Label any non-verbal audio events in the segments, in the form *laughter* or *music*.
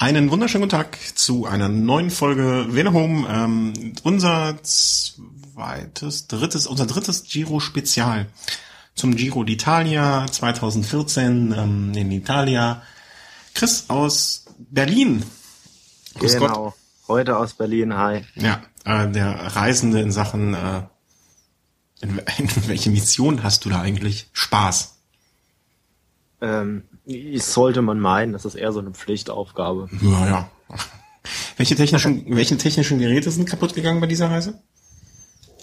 Einen wunderschönen guten Tag zu einer neuen Folge Vene Home. Ähm, unser zweites, drittes, unser drittes Giro-Spezial zum Giro d'Italia 2014 ähm, in Italia. Chris aus Berlin. Grüß genau, Gott. heute aus Berlin, hi. Ja, äh, der Reisende in Sachen, äh, in, *laughs* in welche Mission hast du da eigentlich? Spaß. Ähm, sollte man meinen, das ist eher so eine Pflichtaufgabe. Ja, ja. *laughs* Welche technischen, welche technischen Geräte sind kaputt gegangen bei dieser Reise?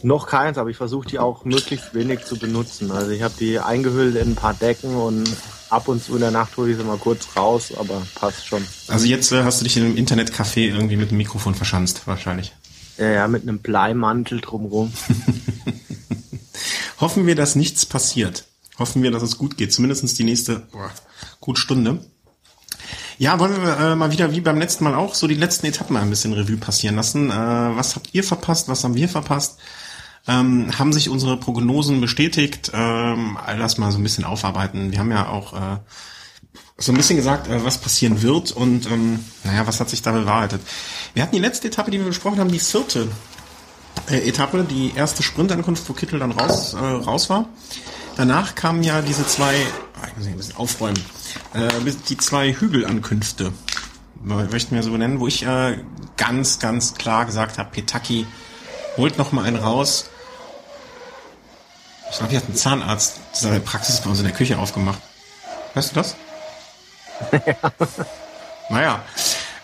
Noch keins, aber ich versuche die auch möglichst wenig zu benutzen. Also ich habe die eingehüllt in ein paar Decken und ab und zu in der Nacht hole ich sie mal kurz raus, aber passt schon. Also jetzt äh, hast du dich in einem Internetcafé irgendwie mit dem Mikrofon verschanzt, wahrscheinlich. Ja, ja, mit einem Bleimantel drumrum. *laughs* Hoffen wir, dass nichts passiert. Hoffen wir, dass es gut geht. Zumindest die nächste boah, gut Stunde. Ja, wollen wir äh, mal wieder wie beim letzten Mal auch so die letzten Etappen ein bisschen Revue passieren lassen. Äh, was habt ihr verpasst? Was haben wir verpasst? Ähm, haben sich unsere Prognosen bestätigt? Ähm, all das mal so ein bisschen aufarbeiten. Wir haben ja auch äh, so ein bisschen gesagt, äh, was passieren wird und ähm, naja, was hat sich da bewahrheitet. Wir hatten die letzte Etappe, die wir besprochen haben, die vierte äh, Etappe, die erste Sprintankunft, wo Kittel dann raus, äh, raus war. Danach kamen ja diese zwei, ah, ich muss ein bisschen aufräumen, äh, die zwei Hügelankünfte, möchten wir so benennen, wo ich äh, ganz, ganz klar gesagt habe, Petaki holt noch mal einen raus. Ich glaube, hier hat ein Zahnarzt seine Praxis bei uns in der Küche aufgemacht. Hörst du das? Ja. *laughs* naja,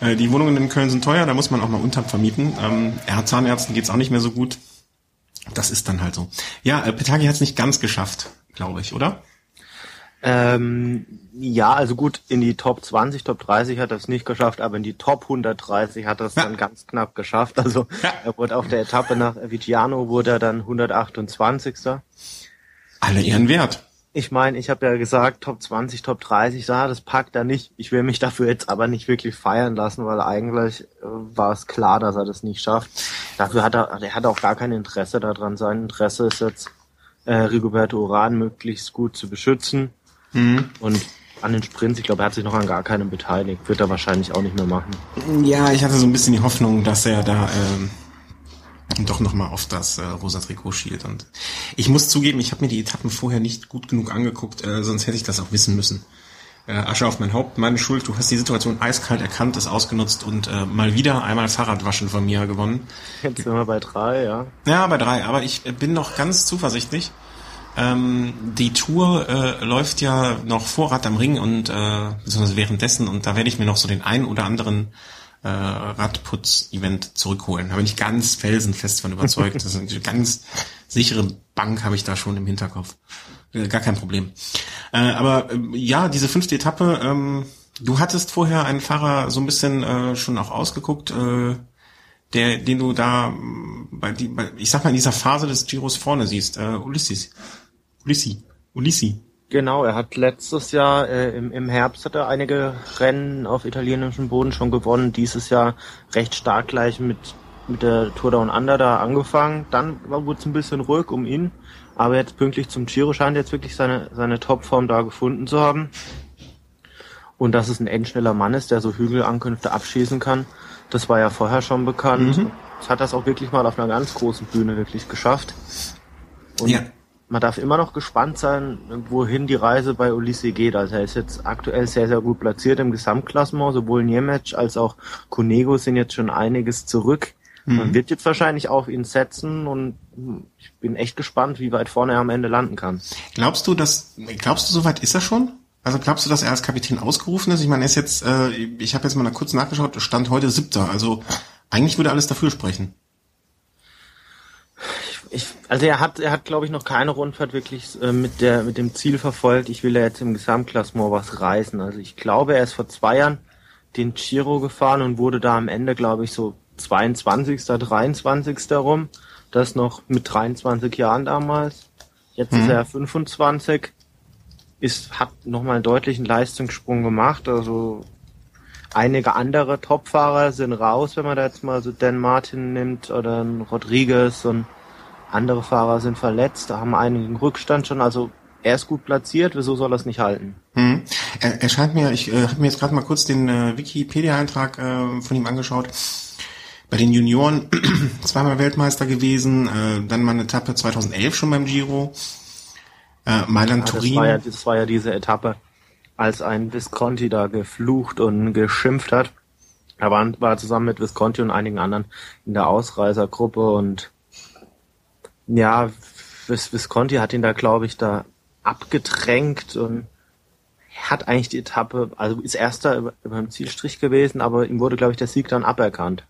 äh, die Wohnungen in Köln sind teuer, da muss man auch mal unterm vermieten. Ähm, ja, Zahnärzten geht's auch nicht mehr so gut. Das ist dann halt so. Ja, äh, Petagi hat es nicht ganz geschafft glaube ich, oder? Ähm, ja, also gut, in die Top 20, Top 30 hat er es nicht geschafft, aber in die Top 130 hat er es ja. dann ganz knapp geschafft. Also ja. er wurde auf der Etappe nach Vigiano wurde er dann 128. Alle ihren Wert. Ich meine, ich habe ja gesagt, Top 20, Top 30, ja, das packt er nicht. Ich will mich dafür jetzt aber nicht wirklich feiern lassen, weil eigentlich äh, war es klar, dass er das nicht schafft. Dafür hat er, er hat auch gar kein Interesse daran. Sein Interesse ist jetzt äh, Rigoberto Uran möglichst gut zu beschützen. Mhm. Und an den Sprints, ich glaube, er hat sich noch an gar keinem beteiligt. Wird er wahrscheinlich auch nicht mehr machen. Ja, ich hatte so ein bisschen die Hoffnung, dass er da ähm, doch nochmal auf das äh, rosa Trikot schielt. Und ich muss zugeben, ich habe mir die Etappen vorher nicht gut genug angeguckt, äh, sonst hätte ich das auch wissen müssen. Äh, Asche auf mein Haupt, meine Schuld, du hast die Situation eiskalt erkannt, es ausgenutzt und äh, mal wieder einmal Fahrradwaschen von mir gewonnen. Jetzt sind wir bei drei, ja. Ja, bei drei, aber ich bin noch ganz zuversichtlich. Ähm, die Tour äh, läuft ja noch vor Rad am Ring und äh, besonders währenddessen und da werde ich mir noch so den einen oder anderen äh, Radputz-Event zurückholen. Da bin ich ganz felsenfest von überzeugt. Das ist eine *laughs* ganz sichere Bank habe ich da schon im Hinterkopf. Äh, gar kein Problem. Äh, aber äh, ja, diese fünfte Etappe, ähm, du hattest vorher einen Fahrer so ein bisschen äh, schon auch ausgeguckt, äh, der, den du da mm, bei, die, bei, ich sag mal, in dieser Phase des Giros vorne siehst, äh, Ulysses. Ulissi. Ulissi. Genau, er hat letztes Jahr äh, im, im Herbst hat er einige Rennen auf italienischem Boden schon gewonnen. Dieses Jahr recht stark gleich mit mit der Tour Down Under da angefangen. Dann wurde es ein bisschen ruhig um ihn. Aber jetzt pünktlich zum Giro scheint er jetzt wirklich seine, seine Topform da gefunden zu haben. Und dass es ein endschneller Mann ist, der so Hügelankünfte abschießen kann, das war ja vorher schon bekannt. Mhm. Jetzt hat das auch wirklich mal auf einer ganz großen Bühne wirklich geschafft. Und ja. man darf immer noch gespannt sein, wohin die Reise bei Ulisse geht. Also er ist jetzt aktuell sehr, sehr gut platziert im Gesamtklassement. Sowohl Niemec als auch Cunego sind jetzt schon einiges zurück. Mhm. Man wird jetzt wahrscheinlich auf ihn setzen und ich bin echt gespannt, wie weit vorne er am Ende landen kann. Glaubst du, dass glaubst du, soweit ist er schon? Also glaubst du, dass er als Kapitän ausgerufen ist? Ich meine, er ist jetzt, äh, ich habe jetzt mal kurz nachgeschaut, stand heute siebter. Also eigentlich würde alles dafür sprechen. Ich, also er hat, er hat, glaube ich, noch keine Rundfahrt wirklich äh, mit der, mit dem Ziel verfolgt. Ich will ja jetzt im Gesamtklassement was reißen. Also ich glaube, er ist vor zwei Jahren den Giro gefahren und wurde da am Ende, glaube ich, so 22., 23. rum. Das noch mit 23 Jahren damals. Jetzt mhm. ist er 25. Ist, hat nochmal einen deutlichen Leistungssprung gemacht. Also einige andere Topfahrer sind raus, wenn man da jetzt mal so Dan Martin nimmt oder einen Rodriguez und andere Fahrer sind verletzt, da haben einige einen Rückstand schon. Also er ist gut platziert, wieso soll er es nicht halten? Hm. Er, er scheint mir, ich äh, habe mir jetzt gerade mal kurz den äh, Wikipedia-Eintrag äh, von ihm angeschaut. Bei den Junioren *clears throat* zweimal Weltmeister gewesen, äh, dann mal eine Etappe 2011 schon beim Giro. Äh, Mailand Ja, das, Turin. war ja, das war ja diese Etappe, als ein Visconti da geflucht und geschimpft hat. Er war, war zusammen mit Visconti und einigen anderen in der Ausreißergruppe und ja, Vis Visconti hat ihn da, glaube ich, da abgedrängt und hat eigentlich die Etappe, also ist erster über, über dem Zielstrich gewesen, aber ihm wurde, glaube ich, der Sieg dann aberkannt.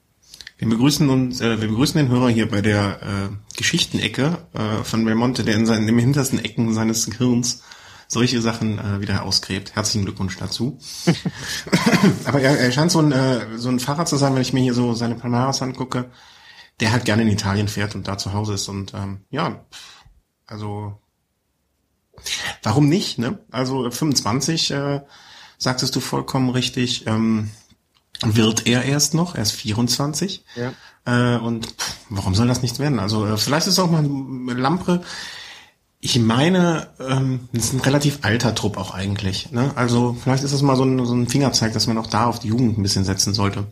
Wir begrüßen uns, äh, wir begrüßen den Hörer hier bei der äh, Geschichtenecke äh, von Belmonte, der in seinen im hintersten Ecken seines Gehirns solche Sachen äh, wieder ausgräbt. Herzlichen Glückwunsch dazu. *laughs* Aber er, er scheint so ein, äh, so ein Fahrer zu sein, wenn ich mir hier so seine Palmares angucke, der halt gerne in Italien fährt und da zu Hause ist. Und ähm, ja, also warum nicht? Ne? Also 25, äh, sagtest du vollkommen richtig. Ähm, wird er erst noch, er ist 24. Ja. Äh, und pff, warum soll das nichts werden? Also äh, vielleicht ist es auch mal ein Lampre. Ich meine, ähm, das ist ein relativ alter Trupp auch eigentlich. Ne? Also vielleicht ist das mal so ein, so ein Fingerzeig, dass man auch da auf die Jugend ein bisschen setzen sollte.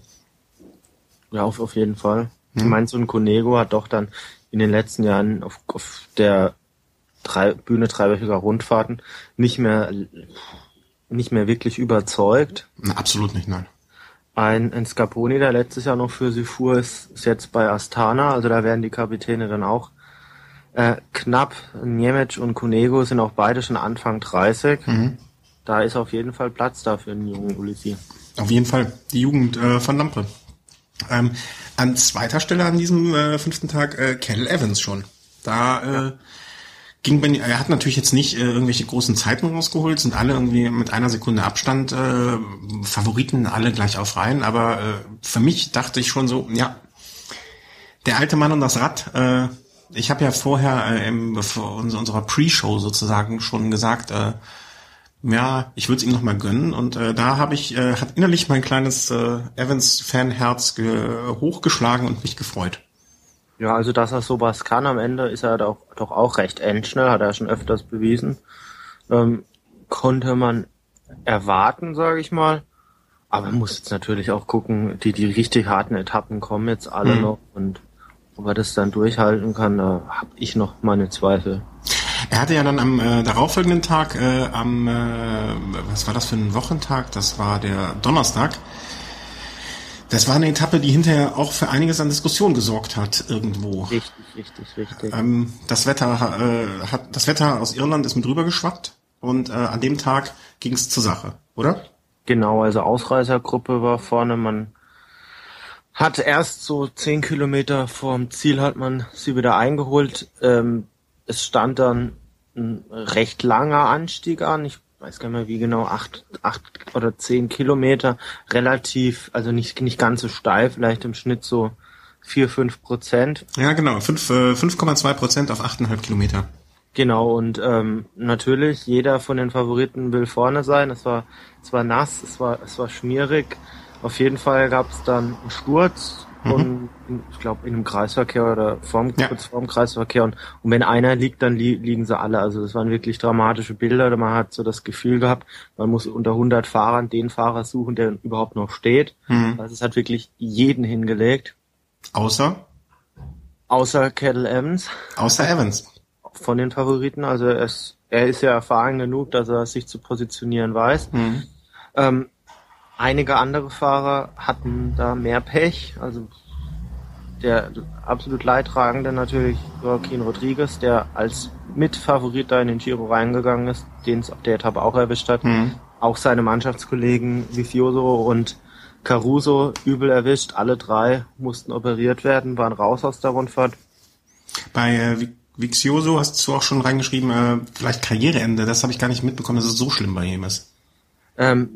Ja, auf, auf jeden Fall. Ich meine, so ein Konego hat doch dann in den letzten Jahren auf, auf der drei, Bühne dreiwöchiger Rundfahrten nicht mehr, nicht mehr wirklich überzeugt. Na, absolut nicht, nein. Ein, ein Scaponi, der letztes Jahr noch für sie fuhr, ist, ist jetzt bei Astana. Also da werden die Kapitäne dann auch äh, knapp. Niemic und Konego sind auch beide schon Anfang 30. Da ist auf jeden Fall Platz da für einen jungen Ulissi. Auf jeden Fall die Jugend äh, von Lampe. Ähm, an zweiter Stelle an diesem äh, fünften Tag äh, Cal Evans schon. Da äh, ging Ben, er hat natürlich jetzt nicht äh, irgendwelche großen Zeiten rausgeholt, sind alle irgendwie mit einer Sekunde Abstand äh, Favoriten alle gleich auf Reihen, aber äh, für mich dachte ich schon so, ja, der alte Mann und das Rad. Äh, ich habe ja vorher äh, im, uns- unserer Pre-Show sozusagen schon gesagt, äh, ja, ich würde es ihm noch mal gönnen und äh, da habe ich äh, hat innerlich mein kleines äh, Evans-Fanherz ge- hochgeschlagen und mich gefreut. Ja, also dass er sowas kann am Ende, ist er doch, doch auch recht endschnell, hat er schon öfters bewiesen. Ähm, konnte man erwarten, sage ich mal. Aber man muss jetzt natürlich auch gucken, die, die richtig harten Etappen kommen jetzt alle Mhm. noch und ob er das dann durchhalten kann, da habe ich noch meine Zweifel. Er hatte ja dann am äh, darauffolgenden Tag, äh, am, äh, was war das für ein Wochentag? Das war der Donnerstag. Das war eine Etappe, die hinterher auch für einiges an Diskussion gesorgt hat irgendwo. Richtig, richtig, richtig. Ähm, das Wetter äh, hat das Wetter aus Irland ist mit rüber geschwappt und äh, an dem Tag ging es zur Sache, oder? Genau, also Ausreißergruppe war vorne, man hat erst so zehn Kilometer vorm Ziel hat man sie wieder eingeholt. Ähm, es stand dann ein recht langer Anstieg an. Ich weiß gar nicht mehr wie genau, acht, acht oder zehn Kilometer. Relativ, also nicht, nicht ganz so steil, vielleicht im Schnitt so vier, fünf Prozent. Ja, genau. Fünf, äh, 5,2 Prozent auf 8,5 Kilometer. Genau, und ähm, natürlich, jeder von den Favoriten will vorne sein. Es war, es war nass, es war, es war schmierig. Auf jeden Fall gab es dann einen Sturz und ich glaube in einem Kreisverkehr oder vorm, Ja. kurz vorm Kreisverkehr. Und, und wenn einer liegt, dann li liegen sie alle. Also das waren wirklich dramatische Bilder. Man hat so das Gefühl gehabt, man muss unter 100 Fahrern den Fahrer suchen, der überhaupt noch steht. Also es hat wirklich jeden hingelegt, Außer, außer Kettle Evans. außer Evans. von den Favoriten. Also er ist, er ist ja erfahren genug, dass er sich zu positionieren weiß. Ähm, einige andere Fahrer hatten da mehr Pech. Also der absolut Leidtragende natürlich Joaquin Rodriguez, der als Mitfavorit da in den Giro reingegangen ist, den es auf der Etappe auch erwischt hat. Auch seine Mannschaftskollegen Vizioso und Caruso übel erwischt. Alle drei mussten operiert werden, waren raus aus der Rundfahrt. Bei äh, Vi- Vixioso hast du auch schon reingeschrieben, äh, vielleicht Karriereende. Das habe ich gar nicht mitbekommen, dass es so schlimm bei ihm ist. Ähm,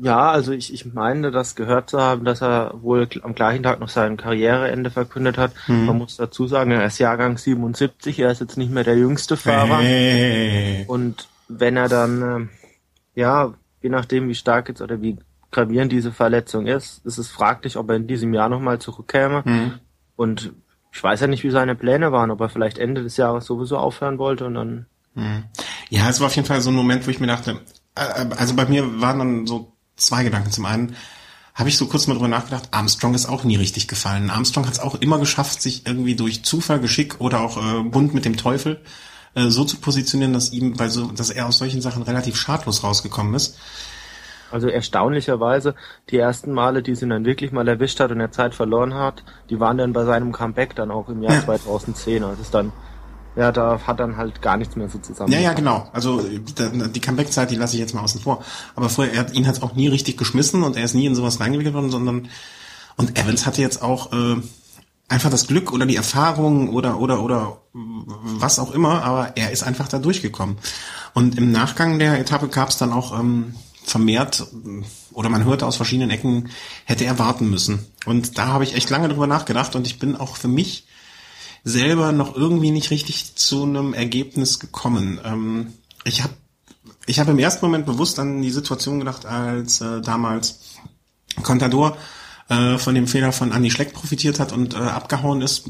ja, also ich, ich meine, das gehört zu haben, dass er wohl am gleichen Tag noch sein Karriereende verkündet hat. Man muss dazu sagen, er ist Jahrgang 77, er ist jetzt nicht mehr der jüngste Fahrer. Hey. Und wenn er dann, ähm, ja, je nachdem wie stark jetzt oder wie gravierend diese Verletzung ist, ist es fraglich, ob er in diesem Jahr nochmal zurückkäme. Und ich weiß ja nicht, wie seine Pläne waren, ob er vielleicht Ende des Jahres sowieso aufhören wollte und dann Ja, es war auf jeden Fall so ein Moment, wo ich mir dachte, äh, also bei mir waren dann so zwei Gedanken. Zum einen habe ich so kurz mal drüber nachgedacht, Armstrong ist auch nie richtig gefallen. Armstrong hat es auch immer geschafft, sich irgendwie durch Zufall, Geschick oder auch äh, Bund mit dem Teufel äh, so zu positionieren, dass ihm bei so, dass er aus solchen Sachen relativ schadlos rausgekommen ist. Also erstaunlicherweise, die ersten Male, die sie dann wirklich mal erwischt hat und er Zeit verloren hat, die waren dann bei seinem Comeback dann auch im Jahr ja. 2010. Also ist dann, ja, da hat dann halt gar nichts mehr so zusammen. Ja, ja, genau. Also die Comeback-Zeit, die lasse ich jetzt mal außen vor. Aber vorher, er, ihn hat auch nie richtig geschmissen und er ist nie in sowas reingewickelt worden, sondern und Evans hatte jetzt auch äh, einfach das Glück oder die Erfahrung oder oder oder was auch immer, aber er ist einfach da durchgekommen. Und im Nachgang der Etappe gab es dann auch ähm, vermehrt oder man hörte aus verschiedenen Ecken, hätte er warten müssen. Und da habe ich echt lange drüber nachgedacht und ich bin auch für mich selber noch irgendwie nicht richtig zu einem Ergebnis gekommen. Ähm, ich habe ich hab im ersten Moment bewusst an die Situation gedacht, als äh, damals Contador äh, von dem Fehler von Andy Schleck profitiert hat und äh, abgehauen ist,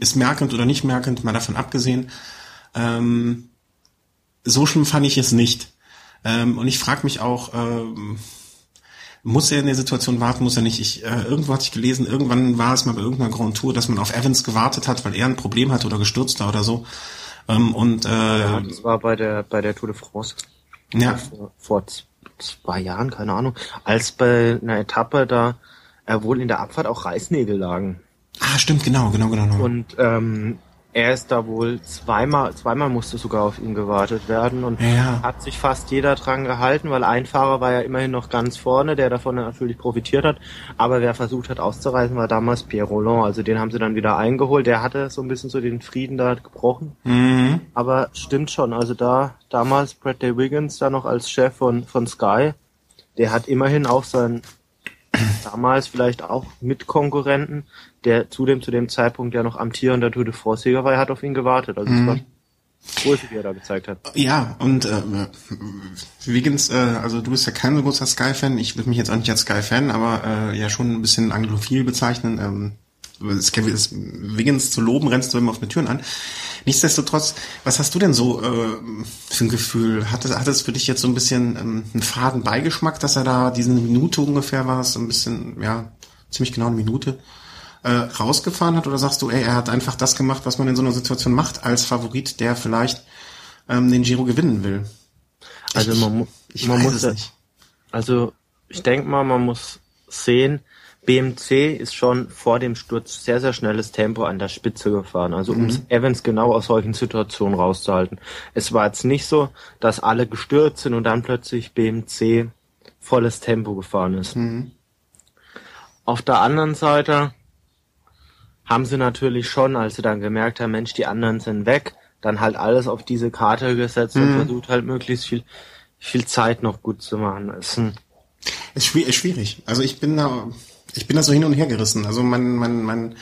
ist merkend oder nicht merkend, mal davon abgesehen. Ähm, so schlimm fand ich es nicht. Ähm, und ich frage mich auch, ähm, muss er in der Situation warten, muss er nicht? Ich, äh, irgendwo hatte ich gelesen, irgendwann war es mal bei irgendeiner Grand Tour, dass man auf Evans gewartet hat, weil er ein Problem hat oder gestürzt war oder so. Ähm, und äh, ja, das war bei der bei der Tour de France. Ja. Vor, vor zwei Jahren, keine Ahnung, als bei einer Etappe da er wohl in der Abfahrt auch Reißnägel lagen. Ah, stimmt, genau, genau, genau. genau. Und ähm, er ist da wohl zweimal, zweimal musste sogar auf ihn gewartet werden und ja. hat sich fast jeder dran gehalten, weil ein Fahrer war ja immerhin noch ganz vorne, der davon natürlich profitiert hat. Aber wer versucht hat auszureisen, war damals Pierre Roland. Also den haben sie dann wieder eingeholt. Der hatte so ein bisschen so den Frieden da gebrochen. Mhm. Aber stimmt schon. Also da damals Bradley Wiggins da noch als Chef von, von Sky, der hat immerhin auch sein damals vielleicht auch Mitkonkurrenten, der zudem zu dem Zeitpunkt ja noch amtierender Tour de France-Sieger war, er hat auf ihn gewartet. Also mhm. es war groß, wie er da gezeigt hat. Ja, und äh, Wiggins, äh, also du bist ja kein so großer Sky-Fan, ich würde mich jetzt auch nicht als Sky-Fan, aber äh, ja schon ein bisschen anglophil bezeichnen. Ähm, Wiggins zu loben, rennst du immer auf mit Türen an. Nichtsdestotrotz, was hast du denn so äh, für ein Gefühl? Hat es, hat es für dich jetzt so ein bisschen ähm, einen faden Beigeschmack, dass er da diese Minute ungefähr war, so ein bisschen, ja, ziemlich genau eine Minute, äh, rausgefahren hat? Oder sagst du, ey, er hat einfach das gemacht, was man in so einer Situation macht, als Favorit, der vielleicht ähm, den Giro gewinnen will? Also man, ich, ich man muss, nicht. also ich denke mal, man muss sehen, BMC ist schon vor dem Sturz sehr, sehr schnelles Tempo an der Spitze gefahren, also um mhm. Evans genau aus solchen Situationen rauszuhalten. Es war jetzt nicht so, dass alle gestürzt sind und dann plötzlich BMC volles Tempo gefahren ist. Mhm. Auf der anderen Seite haben sie natürlich schon, als sie dann gemerkt haben, Mensch, die anderen sind weg, dann halt alles auf diese Karte gesetzt mhm. und versucht halt möglichst viel, viel Zeit noch gut zu machen. ist, ein ist schwierig. Also ich bin da ich bin da so hin und her gerissen. Also mein, mein, mein,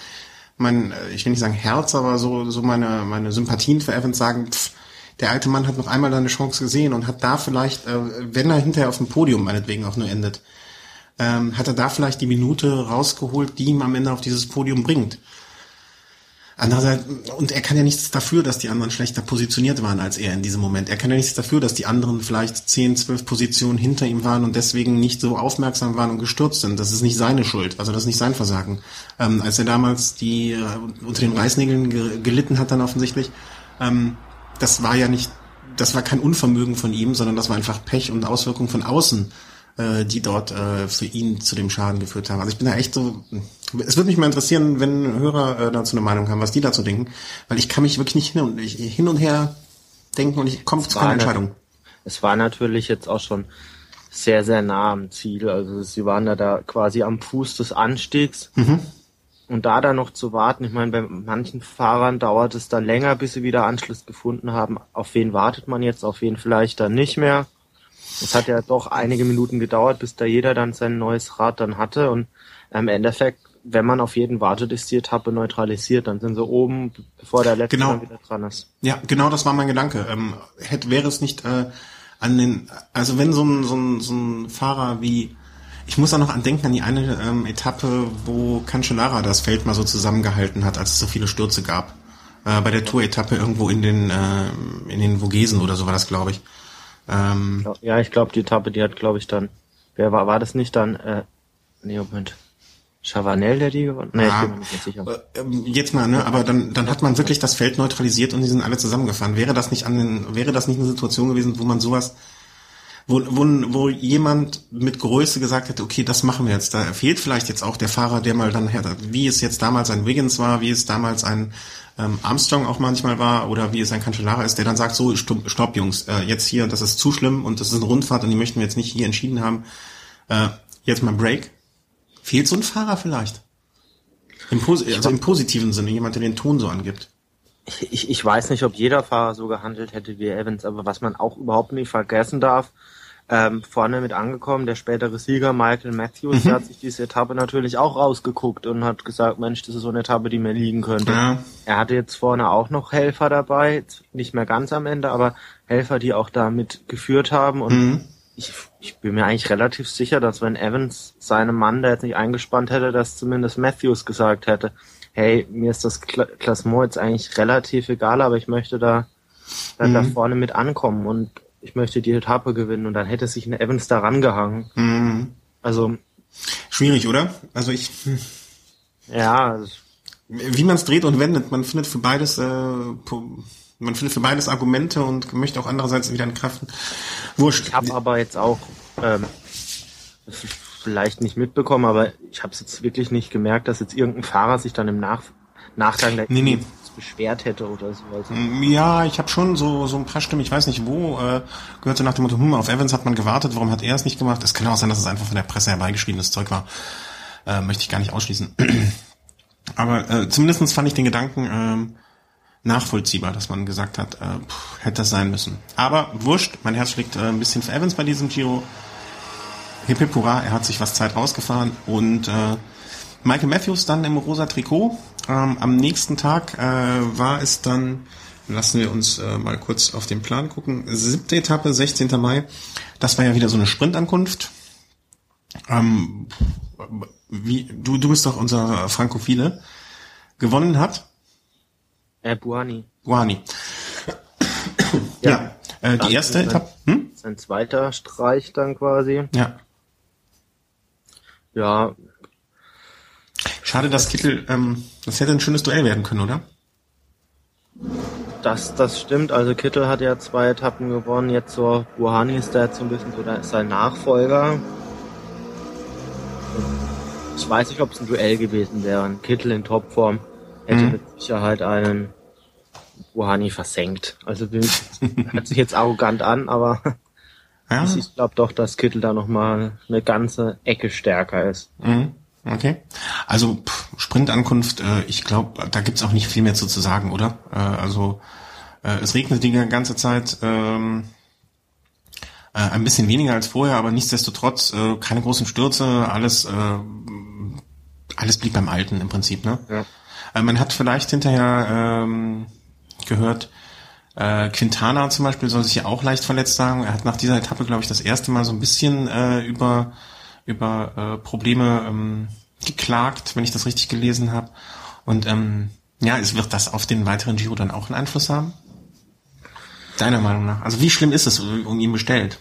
mein, äh, ich will nicht sagen Herz, aber so, so meine, meine Sympathien für Evans sagen, pff, der alte Mann hat noch einmal eine Chance gesehen und hat da vielleicht, äh, wenn er hinterher auf dem Podium meinetwegen auch nur endet, ähm, hat er da vielleicht die Minute rausgeholt, die ihm am Ende auf dieses Podium bringt. Andererseits, und er kann ja nichts dafür, dass die anderen schlechter positioniert waren als er in diesem Moment. Er kann ja nichts dafür, dass die anderen vielleicht 10, 12 Positionen hinter ihm waren und deswegen nicht so aufmerksam waren und gestürzt sind. Das ist nicht seine Schuld, also das ist nicht sein Versagen. Ähm, als er damals die äh, unter den Reißnägeln ge gelitten hat, dann offensichtlich, ähm, das war ja nicht, das war kein Unvermögen von ihm, sondern das war einfach Pech und Auswirkungen von außen äh, die dort äh, für ihn zu dem Schaden geführt haben. Also ich bin da echt so, es würde mich mal interessieren, wenn Hörer äh, dazu eine Meinung haben, was die dazu denken, weil ich kann mich wirklich nicht hin und, ich, hin und her denken und ich komme zu keiner Entscheidung. Es war natürlich jetzt auch schon sehr, sehr nah am Ziel. Also sie waren da, da quasi am Fuß des Anstiegs. Mhm. Und da dann noch zu warten, ich meine, bei manchen Fahrern dauert es dann länger, bis sie wieder Anschluss gefunden haben. Auf wen wartet man jetzt, auf wen vielleicht dann nicht mehr? Es hat ja doch einige Minuten gedauert, bis da jeder dann sein neues Rad dann hatte und im Endeffekt, wenn man auf jeden wartet, ist die Etappe neutralisiert. Dann sind sie oben, bevor der letzte genau. wieder dran ist. Ja, genau das war mein Gedanke. Ähm, hätte, wäre es nicht äh, an den, also wenn so ein, so ein, so ein Fahrer wie ich muss auch noch an denken an die eine ähm, Etappe, wo Cancellara das Feld mal so zusammengehalten hat, als es so viele Stürze gab. äh, bei der Tour-Etappe irgendwo in den äh, in den Vogesen oder so war das, glaube ich. Ähm, ja, ich glaube, die Etappe, die hat, glaube ich, dann, wer war, war das nicht dann, äh, nee, Moment, Chavanel, der die gewonnen? Nee, ja, ich bin mir nicht sicher. Äh, ähm, jetzt mal, ne, aber dann, dann hat man wirklich das Feld neutralisiert und die sind alle zusammengefahren. Wäre das nicht an den, wäre das nicht eine Situation gewesen, wo man sowas, wo, wo, wo jemand mit Größe gesagt hätte, okay, das machen wir jetzt. Da fehlt vielleicht jetzt auch der Fahrer, der mal dann, wie es jetzt damals ein Wiggins war, wie es damals ein ähm, Armstrong auch manchmal war oder wie es ein Cancellara ist, der dann sagt, so, stopp, stopp Jungs, äh, jetzt hier, das ist zu schlimm und das ist eine Rundfahrt und die möchten wir jetzt nicht hier entschieden haben. Äh, jetzt mal Break. Fehlt so ein Fahrer vielleicht? Im, Pos also im positiven Sinne, jemand, der den Ton so angibt. Ich, ich weiß nicht, ob jeder Fahrer so gehandelt hätte wie Evans, aber was man auch überhaupt nicht vergessen darf, ähm, vorne mit angekommen. Der spätere Sieger Michael Matthews, mhm. der hat sich diese Etappe natürlich auch rausgeguckt und hat gesagt, Mensch, das ist so eine Etappe, die mir liegen könnte. Ja. Er hatte jetzt vorne auch noch Helfer dabei, nicht mehr ganz am Ende, aber Helfer, die auch da mitgeführt haben und mhm. Ich, ich bin mir eigentlich relativ sicher, dass wenn Evans seinem Mann da jetzt nicht eingespannt hätte, dass zumindest Matthews gesagt hätte, hey, mir ist das Klassement jetzt eigentlich relativ egal, aber ich möchte da, da, mhm. da vorne mit ankommen und ich möchte die Etappe gewinnen und dann hätte sich ein Evans da rangehangen. Mhm. Also. Schwierig, oder? Also ich. Ja. Also wie man es dreht und wendet, man findet für beides, äh, man findet für beides Argumente und möchte auch andererseits wieder entkräften. Wurscht. Ich habe aber jetzt auch ähm, vielleicht nicht mitbekommen, aber ich habe es jetzt wirklich nicht gemerkt, dass jetzt irgendein Fahrer sich dann im Nach Nachgang nee, nee beschwert hätte oder so. Also. Ja, ich habe schon so so ein paar Stimmen, ich weiß nicht wo, äh, gehört so nach dem Motto, hm, auf Evans hat man gewartet, warum hat er es nicht gemacht? Es kann auch sein, dass es einfach von der Presse herbeigeschriebenes Zeug war. Äh, möchte ich gar nicht ausschließen. *clears throat* Aber äh, zumindest fand ich den Gedanken ähm, nachvollziehbar, dass man gesagt hat, äh, pff, hätte das sein müssen. Aber wurscht, mein Herz schlägt äh, ein bisschen für Evans bei diesem Giro. Hip hip hurra, er hat sich was Zeit rausgefahren und äh, Michael Matthews dann im rosa Trikot ähm, am nächsten Tag äh, war es dann, lassen wir uns äh, mal kurz auf den Plan gucken, siebte Etappe, 16. Mai. Das war ja wieder so eine Sprintankunft. Ähm, wie, du, du bist doch unser Frankophile. Gewonnen hat? Äh, Buani. Buani. *coughs* ja. ja. Äh, die erste Etappe. Hm? Sein zweiter Streich dann quasi. Ja. Ja, Schade, dass Kittel, ähm, das hätte ein schönes Duell werden können, oder? Das, das stimmt. Also Kittel hat ja zwei Etappen gewonnen. Jetzt so Buhani ist da jetzt so ein bisschen so sein Nachfolger. Ich weiß nicht, ob es ein Duell gewesen wäre. Kittel in Topform hätte mhm. mit Sicherheit einen Buhani versenkt. Also *laughs* hört sich jetzt arrogant an, aber ja. ich glaube doch, dass Kittel da nochmal eine ganze Ecke stärker ist. Mhm. Okay. Also pff, Sprintankunft, äh, ich glaube, da gibt's auch nicht viel mehr zu, zu sagen, oder? Äh, also äh, es regnet die ganze Zeit ähm, äh, ein bisschen weniger als vorher, aber nichtsdestotrotz äh, keine großen Stürze, alles äh, alles blieb beim Alten im Prinzip. Ne? Ja. Man hat vielleicht hinterher ähm, gehört, äh, Quintana zum Beispiel soll sich ja auch leicht verletzt sagen. Er hat nach dieser Etappe, glaube ich, das erste Mal so ein bisschen äh, über über äh, Probleme ähm, geklagt, wenn ich das richtig gelesen habe. Und ähm, ja, es wird das auf den weiteren Giro dann auch einen Einfluss haben? Deiner Meinung nach? Also wie schlimm ist es um ihn bestellt?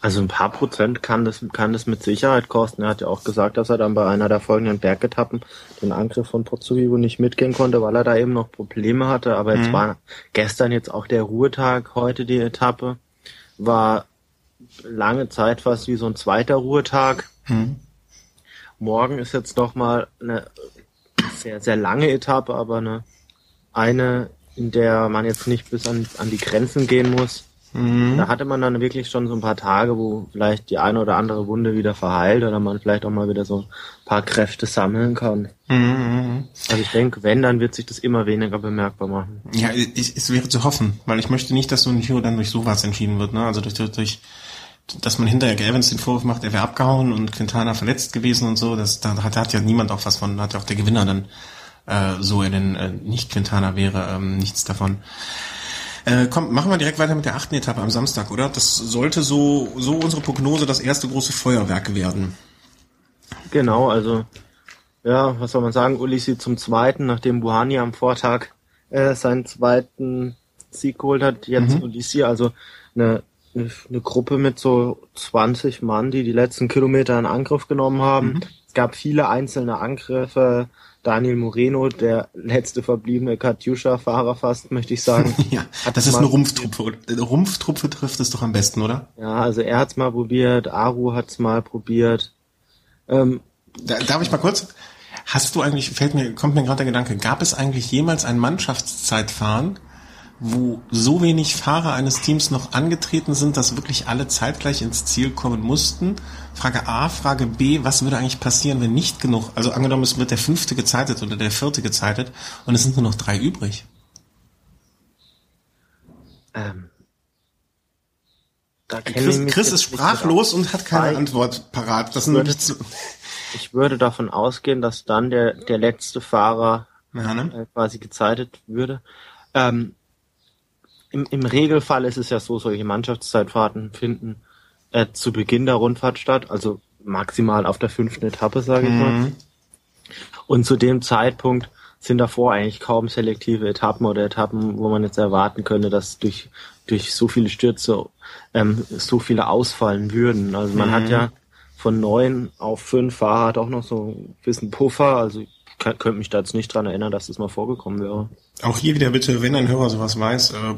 Also ein paar Prozent kann das, kann das mit Sicherheit kosten. Er hat ja auch gesagt, dass er dann bei einer der folgenden Bergetappen den Angriff von Pozzovivo nicht mitgehen konnte, weil er da eben noch Probleme hatte. Aber jetzt mhm. war gestern jetzt auch der Ruhetag, heute die Etappe. War lange Zeit fast wie so ein zweiter Ruhetag. Hm. Morgen ist jetzt noch mal eine sehr, sehr lange Etappe, aber eine, eine, in der man jetzt nicht bis an, an die Grenzen gehen muss. Mhm. Da hatte man dann wirklich schon so ein paar Tage, wo vielleicht die eine oder andere Wunde wieder verheilt oder man vielleicht auch mal wieder so ein paar Kräfte sammeln kann. Mhm. Also ich denke, wenn, dann wird sich das immer weniger bemerkbar machen. Ja, es, es wäre zu hoffen, weil ich möchte nicht, dass so ein Hero dann durch sowas entschieden wird, ne? Also durch, durch dass man hinterher Evans den Vorwurf macht, er wäre abgehauen und Quintana verletzt gewesen und so, das, da hat, hat ja niemand auch was von, hat ja auch der Gewinner dann, äh, so er denn äh, nicht Quintana wäre, ähm, nichts davon. Äh, komm, machen wir direkt weiter mit der achten Etappe am Samstag, oder? Das sollte so, so unsere Prognose das erste große Feuerwerk werden. Genau, also, ja, was soll man sagen, Ulissi zum zweiten, nachdem Buhani am Vortag äh, seinen zweiten Sieg geholt hat, jetzt Mhm. Ulissi, also eine, eine, eine Gruppe mit so 20 Mann, die die letzten Kilometer in Angriff genommen haben. Mhm. Es gab viele einzelne Angriffe. Daniel Moreno, der letzte verbliebene Katjuscha-Fahrer fast, möchte ich sagen. *laughs* Ja, das ist eine Rumpftruppe. Rumpftruppe trifft es doch am besten, oder? Ja, also er hat's mal probiert, Aru hat's mal probiert. Ähm, Da, darf ich mal kurz? Hast du eigentlich, fällt mir, kommt mir gerade der Gedanke, gab es eigentlich jemals ein Mannschaftszeitfahren, wo so wenig Fahrer eines Teams noch angetreten sind, dass wirklich alle zeitgleich ins Ziel kommen mussten? Frage A, Frage B, was würde eigentlich passieren, wenn nicht genug, also angenommen, es wird der fünfte gezeitet oder der vierte gezeitet und es sind nur noch drei übrig. ähm, ich Chris, Chris ist sprachlos und hat keine Nein. Antwort parat. Das sind Würde- zu, *laughs* Ich würde davon ausgehen, dass dann der, der letzte Fahrer ja, ne? äh, quasi gezeitet würde. Ähm, im, Im Regelfall ist es ja so, solche Mannschaftszeitfahrten finden äh, zu Beginn der Rundfahrt statt, also maximal auf der fünften Etappe, sage ich mal. Mhm. Und zu dem Zeitpunkt sind davor eigentlich kaum selektive Etappen oder Etappen, wo man jetzt erwarten könnte, dass durch, durch so viele Stürze ähm, so viele ausfallen würden. Also man hat ja von neun auf fünf Fahrer hat auch noch so ein bisschen Puffer. Also ich kann, könnte mich da jetzt nicht dran erinnern, dass das mal vorgekommen wäre. Auch hier wieder bitte, wenn ein Hörer sowas weiß, äh,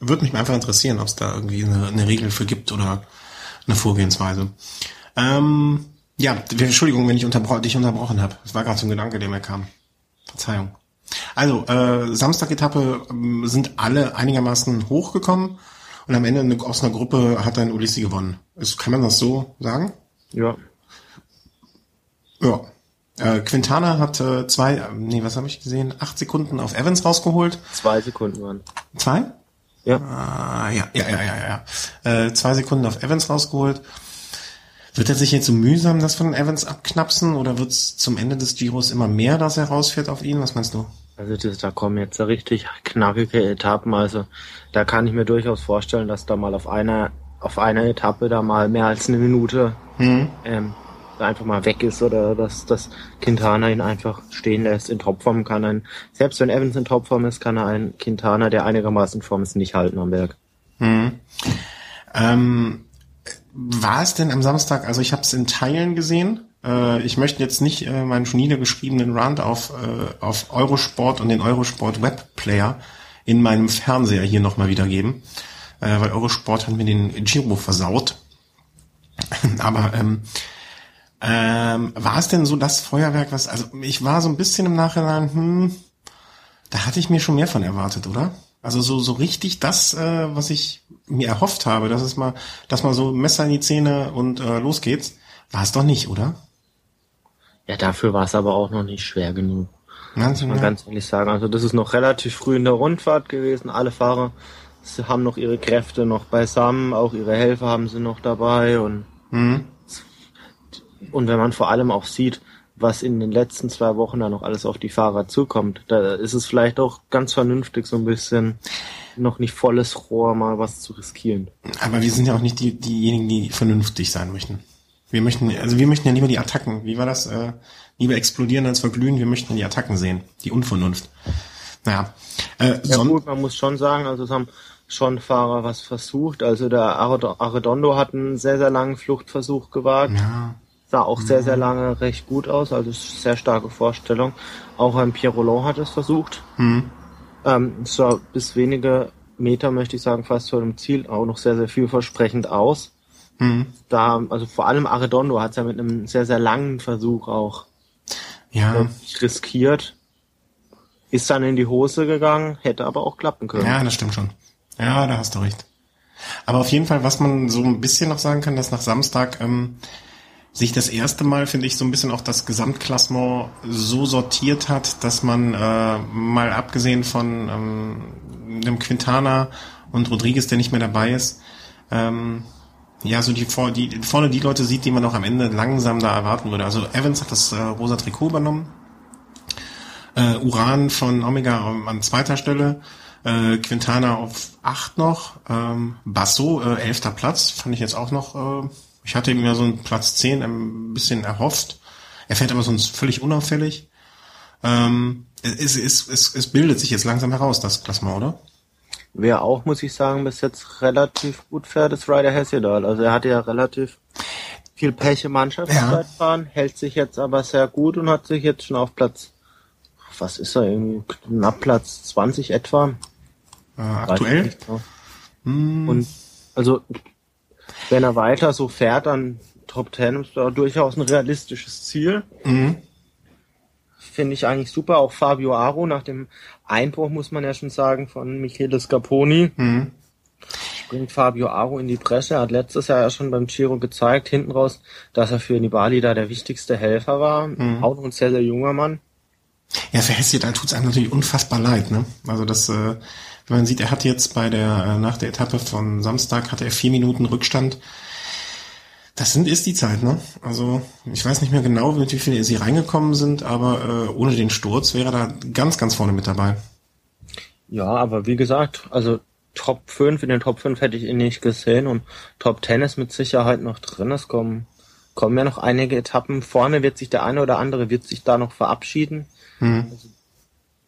würde mich mal einfach interessieren, ob es da irgendwie eine, eine Regel für gibt oder eine Vorgehensweise. Ähm, ja, Entschuldigung, wenn ich unterbro dich unterbrochen habe. Das war gerade so ein Gedanke, der mir kam. Verzeihung. Also, äh, Samstag-Etappe ähm, sind alle einigermaßen hochgekommen und am Ende eine- aus einer Gruppe hat dann Ulissi gewonnen. Ist, kann man das so sagen? Ja. Ja. Äh, Quintana hat äh, zwei, äh, nee, was habe ich gesehen? Acht Sekunden auf Evans rausgeholt. Zwei Sekunden waren. Zwei? Ja. Ah, ja, ja, ja, ja, ja. Äh, zwei Sekunden auf Evans rausgeholt. Wird er sich jetzt so mühsam das von Evans abknapsen oder wird es zum Ende des Giros immer mehr, dass er rausfährt auf ihn? Was meinst du? Also das, da kommen jetzt richtig knackige Etappen. Also da kann ich mir durchaus vorstellen, dass da mal auf einer auf einer Etappe da mal mehr als eine Minute Hm. ähm, einfach mal weg ist oder dass das Quintana ihn einfach stehen lässt. In Topform kann ein, selbst wenn Evans in Topform ist, kann er einen Quintana, der einigermaßen in Form ist, nicht halten am Berg. Ähm, war es denn am Samstag, also ich habe es in Teilen gesehen, äh, ich möchte jetzt nicht äh, meinen schon niedergeschriebenen Rant auf, äh, auf Eurosport und den Eurosport Webplayer in meinem Fernseher hier nochmal wiedergeben, äh, weil Eurosport hat mir den Giro versaut. *laughs* Aber ähm, ähm, war es denn so das Feuerwerk, was, also ich war so ein bisschen im Nachhinein, hm, da hatte ich mir schon mehr von erwartet, oder? Also so, so richtig das, äh, was ich mir erhofft habe, dass es mal, dass mal so Messer in die Zähne und äh, los geht's, war es doch nicht, oder? Ja, dafür war es aber auch noch nicht schwer genug. Ganz, Muss man ganz ehrlich sagen. Also das ist noch relativ früh in der Rundfahrt gewesen. Alle Fahrer haben noch ihre Kräfte noch beisammen, auch ihre Helfer haben sie noch dabei und Mhm. Und wenn man vor allem auch sieht, was in den letzten zwei Wochen da noch alles auf die Fahrer zukommt, da ist es vielleicht auch ganz vernünftig, so ein bisschen noch nicht volles Rohr mal was zu riskieren. Aber wir sind ja auch nicht die, diejenigen, die vernünftig sein möchten. Wir möchten, also wir möchten ja lieber die Attacken. Wie war das? Äh, lieber explodieren als verglühen. Wir möchten die Attacken sehen. Die Unvernunft. Naja. Äh, Ja gut, man muss schon sagen, also es haben schon Fahrer was versucht. Also der Arredo- Arredondo hat einen sehr, sehr langen Fluchtversuch gewagt. ja. Sah auch sehr, sehr lange recht gut aus, also sehr starke Vorstellung. Auch ein Pierre Roland hat es versucht. Hm. Ähm, es sah bis wenige Meter, möchte ich sagen, fast vor dem Ziel auch noch sehr, sehr vielversprechend aus. Hm. Da, also vor allem Arredondo hat es ja mit einem sehr, sehr langen Versuch auch Ja. äh, riskiert. Ist dann in die Hose gegangen, hätte aber auch klappen können. Ja, das stimmt schon. Ja, da hast du recht. Aber auf jeden Fall, was man so ein bisschen noch sagen kann, dass nach Samstag ähm, sich das erste Mal, finde ich, so ein bisschen auch das Gesamtklassement so sortiert hat, dass man äh, mal abgesehen von ähm, dem Quintana und Rodriguez, der nicht mehr dabei ist, ähm, ja, so die, vor, die vorne die Leute sieht, die man auch am Ende langsam da erwarten würde. Also Evans hat das äh, rosa Trikot übernommen. Äh, Uran von Omega an zweiter Stelle. Äh, Quintana auf acht noch. Ähm, Basso, äh, elfter Platz, fand ich jetzt auch noch. Äh, ich hatte ihm ja so einen Platz zehn ein bisschen erhofft. Er fährt aber sonst völlig unauffällig. Ähm, es, es, es, es bildet sich jetzt langsam heraus, das Klassement, oder? Wer auch, muss ich sagen, bis jetzt relativ gut fährt, ist Ryder Hesjedal. Also er hatte ja relativ viel Pech im Mannschaftszeitfahren, ja. hält sich jetzt aber sehr gut und hat sich jetzt schon auf Platz, was ist er, irgendwie knapp Platz 20 etwa. Äh, aktuell? So. Hm. Und also wenn er weiter so fährt, dann Top 10 ist da durchaus ein realistisches Ziel. Mhm finde ich eigentlich super. Auch Fabio Aro nach dem Einbruch, muss man ja schon sagen, von Michele Scarponi. Mhm. Springt Fabio Aro in die Presse. Er hat letztes Jahr ja schon beim Giro gezeigt, hinten raus, dass er für Nibali da der wichtigste Helfer war. Mhm. Auch ein sehr, sehr junger Mann. Ja, für Hessi, da tut es einem natürlich unfassbar leid, ne? Also das, äh, wenn man sieht, er hat jetzt bei der, äh, nach der Etappe von Samstag hatte er vier Minuten Rückstand das sind, ist die Zeit, ne? Also ich weiß nicht mehr genau, mit wie viel sie reingekommen sind, aber äh, ohne den Sturz wäre er da ganz, ganz vorne mit dabei. Ja, aber wie gesagt, also Top 5, in den Top 5 hätte ich ihn nicht gesehen und Top 10 ist mit Sicherheit noch drin. Es kommen, kommen ja noch einige Etappen. Vorne wird sich der eine oder andere wird sich da noch verabschieden. Hm. Also,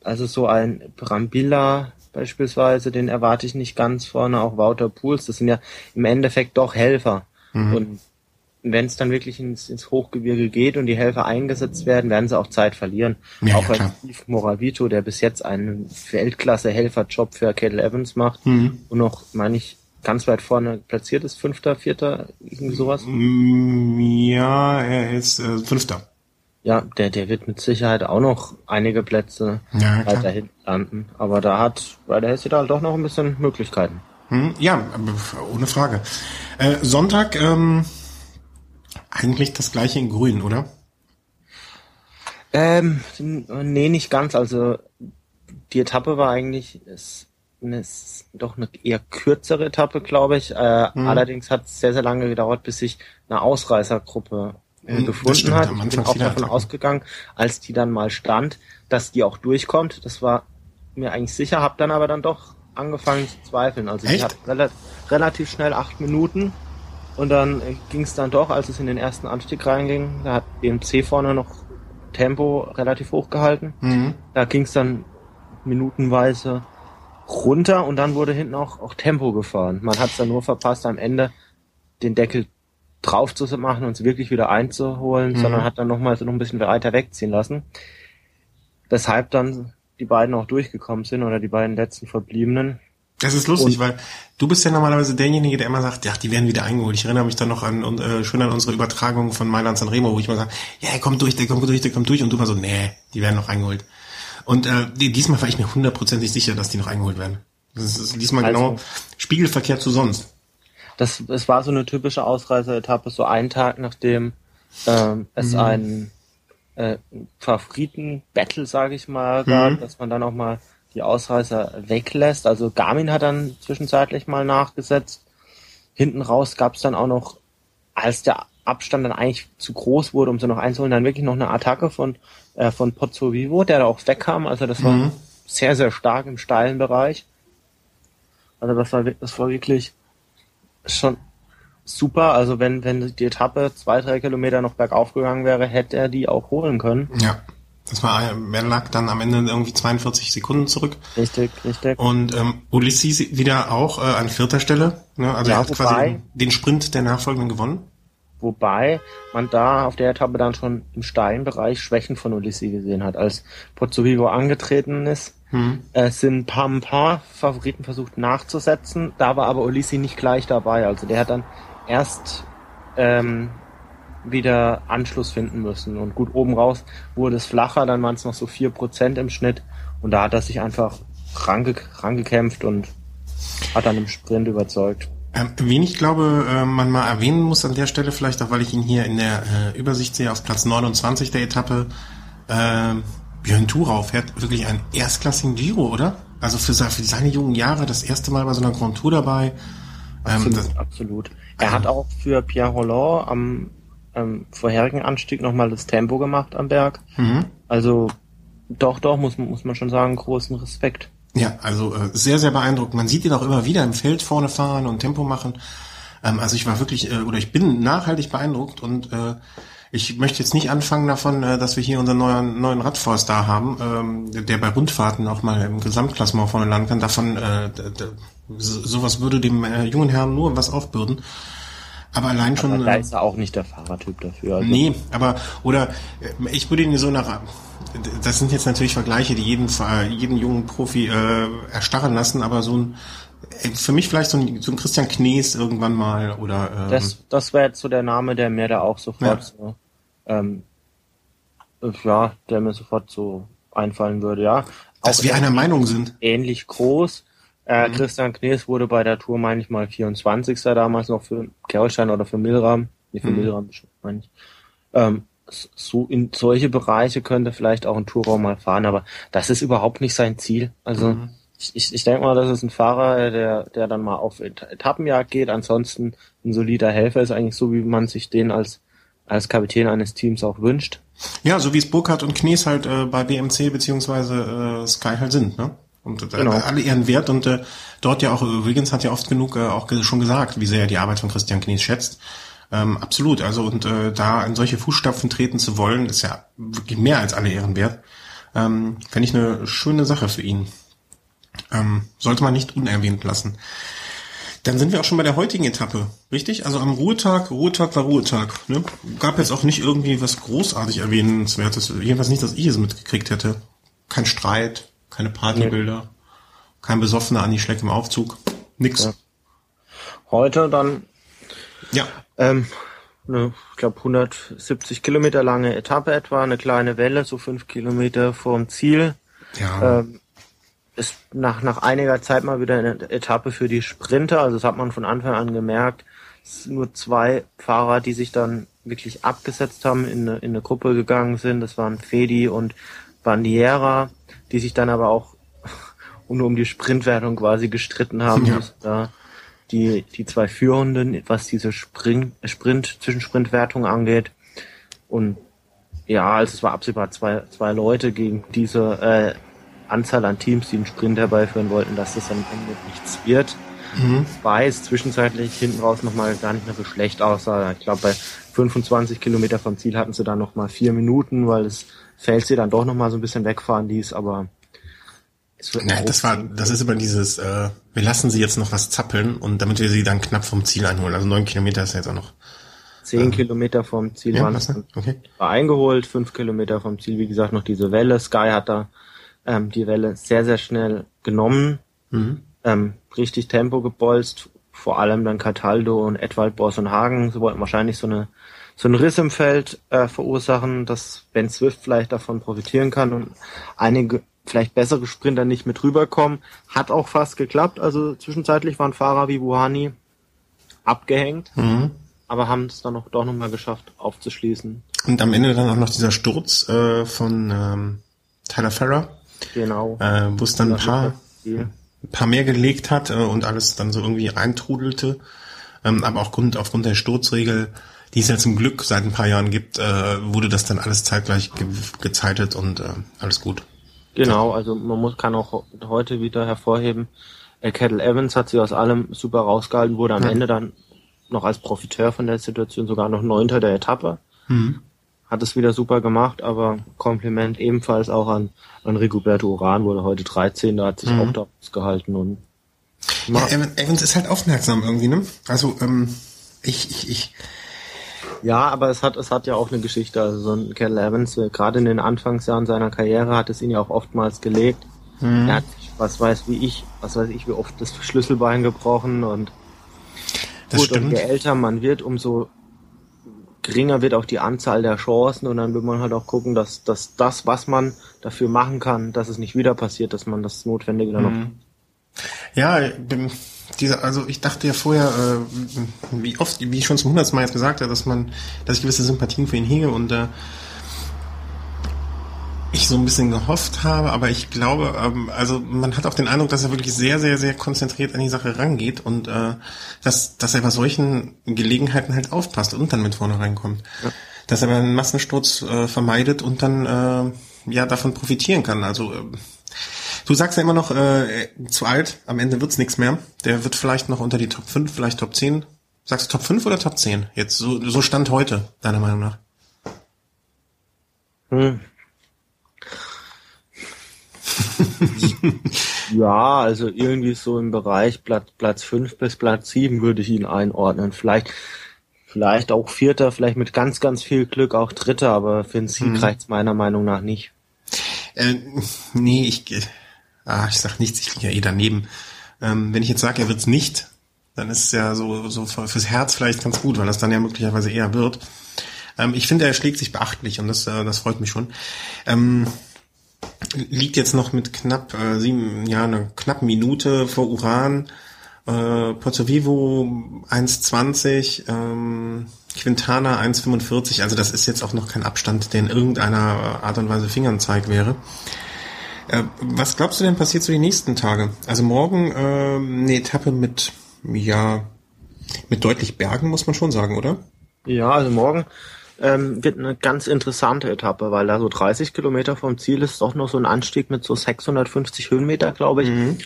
also so ein Brambilla beispielsweise, den erwarte ich nicht ganz vorne, auch Wouter Pools, das sind ja im Endeffekt doch Helfer. Mhm. Und wenn es dann wirklich ins, ins Hochgebirge geht und die Helfer eingesetzt werden, werden sie auch Zeit verlieren. Ja, auch ja, Steve Moravito, der bis jetzt einen Weltklasse-Helferjob für Kettle Evans macht mhm. und noch, meine ich, ganz weit vorne platziert ist, Fünfter, Vierter, irgendwie sowas. Mm, ja, er ist äh, Fünfter. Ja, der, der wird mit Sicherheit auch noch einige Plätze ja, weiter hinten landen. Aber da hat Ryder Hesse da doch noch ein bisschen Möglichkeiten. Hm, ja, ohne Frage. Äh, Sonntag, ähm, eigentlich das gleiche in Grün, oder? Ähm, nee, nicht ganz. Also die Etappe war eigentlich ist, ist doch eine eher kürzere Etappe, glaube ich. Äh, hm. Allerdings hat es sehr, sehr lange gedauert, bis sich eine Ausreißergruppe äh, gefunden hat. Ich bin auch davon ausgegangen, als die dann mal stand, dass die auch durchkommt. Das war mir eigentlich sicher, habe dann aber dann doch angefangen zu zweifeln. Also Echt? die hat rela relativ schnell acht Minuten und dann äh, ging es dann doch, als es in den ersten Anstieg reinging, da hat BMC vorne noch Tempo relativ hoch gehalten. Mhm. Da ging es dann minutenweise runter und dann wurde hinten auch, auch Tempo gefahren. Man hat es dann nur verpasst, am Ende den Deckel drauf zu machen und es wirklich wieder einzuholen, mhm. sondern hat dann nochmal so noch ein bisschen weiter wegziehen lassen. Weshalb dann die beiden auch durchgekommen sind oder die beiden letzten Verbliebenen. Das ist lustig, und, weil du bist ja normalerweise derjenige, der immer sagt, ja, die werden wieder eingeholt. Ich erinnere mich dann noch an äh, schön an unsere Übertragung von Mailand San Remo, wo ich mal sage, ja, er kommt durch, der kommt durch, der kommt durch und du mal so, nee, die werden noch eingeholt. Und äh, diesmal war ich mir hundertprozentig sicher, dass die noch eingeholt werden. Das ist diesmal also, genau spiegelverkehrt zu sonst. Das, es war so eine typische Ausreiseetappe, so einen Tag nachdem ähm, es mhm. einen äh, Favoriten-Battle, sage ich mal, gab, mhm. dass man dann auch mal die Ausreißer weglässt. Also Garmin hat dann zwischenzeitlich mal nachgesetzt. Hinten raus gab es dann auch noch, als der Abstand dann eigentlich zu groß wurde, um sie noch einzuholen, dann wirklich noch eine Attacke von, äh, von Pozzo Vivo, der da auch wegkam. Also das war mhm. sehr, sehr stark im steilen Bereich. Also das war, das war wirklich schon super. Also wenn, wenn die Etappe zwei, drei Kilometer noch bergauf gegangen wäre, hätte er die auch holen können. Ja. Das war, wer lag dann am Ende irgendwie 42 Sekunden zurück. Richtig, richtig. Und ähm, Ulysses wieder auch äh, an vierter Stelle. Ne? Also ja, er hat wobei, quasi den Sprint der Nachfolgenden gewonnen. Wobei man da auf der Etappe dann schon im steilen Bereich Schwächen von Ulysses gesehen hat. Als Pozzovivo angetreten ist, hm. äh, sind ein paar, ein paar Favoriten versucht nachzusetzen. Da war aber Ulysses nicht gleich dabei. Also der hat dann erst ähm, wieder Anschluss finden müssen. Und gut, oben raus wurde es flacher, dann waren es noch so vier Prozent im Schnitt. Und da hat er sich einfach range, rangekämpft und hat dann im Sprint überzeugt. Ähm, wen ich glaube, äh, man mal erwähnen muss an der Stelle, vielleicht auch weil ich ihn hier in der äh, Übersicht sehe, auf Platz 29 der Etappe, äh, Björn Thurau fährt wirklich einen erstklassigen Giro, oder? Also für, für seine jungen Jahre das erste Mal bei so einer Grand Tour dabei. Ähm, absolut, das, absolut. Er hat auch für Pierre Rolland am ähm, vorherigen Anstieg nochmal das Tempo gemacht am Berg. Mhm. Also doch, doch, muss, muss man schon sagen, großen Respekt. Ja, also äh, sehr, sehr beeindruckend. Man sieht ihn auch immer wieder im Feld vorne fahren und Tempo machen. Ähm, also ich war wirklich, äh, oder ich bin nachhaltig beeindruckt und äh, Ich möchte jetzt nicht anfangen davon, äh, dass wir hier unseren neuen, neuen Radforster haben, ähm, der bei Rundfahrten auch mal im Gesamtklassement vorne landen kann. Davon, äh, sowas würde dem äh, jungen Herrn nur was aufbürden. Aber allein schon. Aber da ist er auch nicht der Fahrertyp dafür. Also. Nee, aber, oder, ich würde ihn so nach, das sind jetzt natürlich Vergleiche, die jeden, jeden jungen Profi äh, erstarren lassen, aber so ein, für mich vielleicht so ein, so ein Christian Knees irgendwann mal oder. Ähm, das das wäre jetzt so der Name, der mir da auch sofort ja. so, ähm, ja, der mir sofort so einfallen würde, ja. Dass auch wir einer Meinung sind. Ähnlich groß. Äh, mhm. Christian Knees wurde bei der Tour, meine ich mal, 24. damals noch für Gerolstein oder für Milram. Nee, für mhm. Milram, meine ich. Ähm, so in solche Bereiche könnte vielleicht auch ein Tourraum mal fahren, aber das ist überhaupt nicht sein Ziel. Also mhm ich, ich, ich denke mal, das ist ein Fahrer, der, der dann mal auf Etappenjagd geht. Ansonsten ein solider Helfer ist eigentlich so, wie man sich den als, als Kapitän eines Teams auch wünscht. Ja, so wie es Burkhardt und Knies halt äh, bei BMC beziehungsweise äh, Sky halt sind, ne? Und äh, genau. alle ihren Wert und äh, dort ja auch, Wiggins hat ja oft genug äh, auch schon gesagt, wie sehr er die Arbeit von Christian Knies schätzt. Ähm, absolut, also und äh, da in solche Fußstapfen treten zu wollen, ist ja wirklich mehr als alle Ehren wert. Ähm, Fände ich eine schöne Sache für ihn. Ähm, sollte man nicht unerwähnt lassen. Dann sind wir auch schon bei der heutigen Etappe, richtig? Also am Ruhetag, Ruhetag war Ruhetag. Ne? Gab jetzt auch nicht irgendwie was großartig erwähnenswertes. Jedenfalls nicht, dass ich es mitgekriegt hätte. Kein Streit, keine Partybilder, nee. kein besoffener Andi Schleck im Aufzug. Nix. Ja. Heute dann ja. Ähm, eine, ich glaube, 170 Kilometer lange Etappe etwa, eine kleine Welle, so fünf Kilometer vorm Ziel. Ja. Ähm, ist nach, nach einiger Zeit mal wieder eine Etappe für die Sprinter. Also das hat man von Anfang an gemerkt. Es sind nur zwei Fahrer, die sich dann wirklich abgesetzt haben, in eine, in eine Gruppe gegangen sind. Das waren Fedi und Bandiera, die sich dann aber auch *laughs* nur um die Sprintwertung quasi gestritten haben. Ja. Da die, die zwei Führenden, was diese Sprint, Sprint, Zwischensprintwertung angeht. Und ja, also es war absehbar zwei, zwei Leute gegen diese äh, Anzahl an Teams, die einen Sprint herbeiführen wollten, dass das am Ende nichts wird. Mhm. Wobei es zwischenzeitlich hinten raus nochmal gar nicht mehr so schlecht aussah. Ich glaube, bei 25 Kilometer vom Ziel hatten sie dann nochmal vier Minuten, weil das Feld sie dann doch nochmal so ein bisschen wegfahren ließ, aber es wird ja, das war, das ist immer dieses, äh, wir lassen sie jetzt noch was zappeln und damit wir sie dann knapp vom Ziel einholen. Also neun Kilometer ist ja jetzt auch noch. Zehn ähm, Kilometer vom Ziel ja, waren okay. war eingeholt, fünf Kilometer vom Ziel, wie gesagt, noch diese Welle. Sky hat da ähm, die Welle sehr, sehr schnell genommen, mhm. ähm, richtig Tempo gebolzt, vor allem dann Cataldo und Edwald Boss und Hagen, sie wollten wahrscheinlich so eine so einen Riss im Feld äh, verursachen, dass Ben Swift vielleicht davon profitieren kann und einige vielleicht bessere Sprinter nicht mit rüberkommen. Hat auch fast geklappt. Also zwischenzeitlich waren Fahrer wie Wuhani abgehängt, mhm. aber haben es dann noch, doch nochmal geschafft aufzuschließen. Und am Ende dann auch noch dieser Sturz äh, von ähm, Tyler Ferrer. Genau. Äh, wo es dann ein paar, ein paar mehr gelegt hat äh, und alles dann so irgendwie eintrudelte. Ähm, aber auch Grund, aufgrund der Sturzregel, die es ja zum Glück seit ein paar Jahren gibt, äh, wurde das dann alles zeitgleich ge gezeitet und äh, alles gut. Genau, also man muss kann auch heute wieder hervorheben, äh, Kettle Evans hat sich aus allem super rausgehalten, wurde am ja. Ende dann noch als Profiteur von der Situation sogar noch Neunter der Etappe. Mhm hat es wieder super gemacht, aber Kompliment ebenfalls auch an, an Rigoberto Uran, wurde heute 13, da hat sich mhm. auch da gehalten und ja, Evans ist halt aufmerksam irgendwie, ne? Also, ähm, ich, ich, ich. Ja, aber es hat, es hat ja auch eine Geschichte. Also so ein Kerl Evans, äh, gerade in den Anfangsjahren seiner Karriere hat es ihn ja auch oftmals gelegt. Mhm. Er hat sich, was weiß wie ich, was weiß ich, wie oft das Schlüsselbein gebrochen und das gut, stimmt. und je älter man wird, umso geringer wird auch die Anzahl der Chancen und dann wird man halt auch gucken, dass, dass das, was man dafür machen kann, dass es nicht wieder passiert, dass man das Notwendige dann mhm. noch. Ja, diese, also ich dachte ja vorher, äh, wie oft, wie ich schon zum hundertsten Mal jetzt gesagt habe, dass man, dass ich gewisse Sympathien für ihn hege und äh, ich so ein bisschen gehofft habe, aber ich glaube, ähm, also man hat auch den Eindruck, dass er wirklich sehr, sehr, sehr konzentriert an die Sache rangeht und äh, dass, dass er bei solchen Gelegenheiten halt aufpasst und dann mit vorne reinkommt. Ja. Dass er einen Massensturz äh, vermeidet und dann äh, ja davon profitieren kann. Also äh, du sagst ja immer noch, äh, zu alt, am Ende wird's nichts mehr. Der wird vielleicht noch unter die Top 5, vielleicht Top 10. Sagst du Top 5 oder Top 10? Jetzt so, so Stand heute, deiner Meinung nach? Hm. *laughs* ja, also irgendwie so im Bereich Platz, Platz 5 bis Platz 7 würde ich ihn einordnen. Vielleicht, vielleicht auch Vierter, vielleicht mit ganz, ganz viel Glück auch Dritter, aber für den Sieg mhm. reicht's meiner Meinung nach nicht. Äh, nee, ich, ah, ich sag nichts, ich liege ja eh daneben. Ähm, wenn ich jetzt sage, er wird's nicht, dann ist es ja so, so fürs Herz vielleicht ganz gut, weil das dann ja möglicherweise eher wird. Ähm, ich finde, er schlägt sich beachtlich und das, äh, das freut mich schon. Ähm, liegt jetzt noch mit knapp äh, sieben, ja, eine knappe Minute vor Uran. Äh, Porto Vivo 1,20, ähm, Quintana 1,45. Also das ist jetzt auch noch kein Abstand, der in irgendeiner Art und Weise Fingernzeig wäre. Äh, was glaubst du denn passiert so die nächsten Tage? Also morgen äh, eine Etappe mit, ja, mit deutlich Bergen, muss man schon sagen, oder? Ja, also morgen ähm, wird eine ganz interessante Etappe, weil da so 30 Kilometer vom Ziel ist doch noch so ein Anstieg mit so 650 Höhenmeter, glaube ich. Mhm.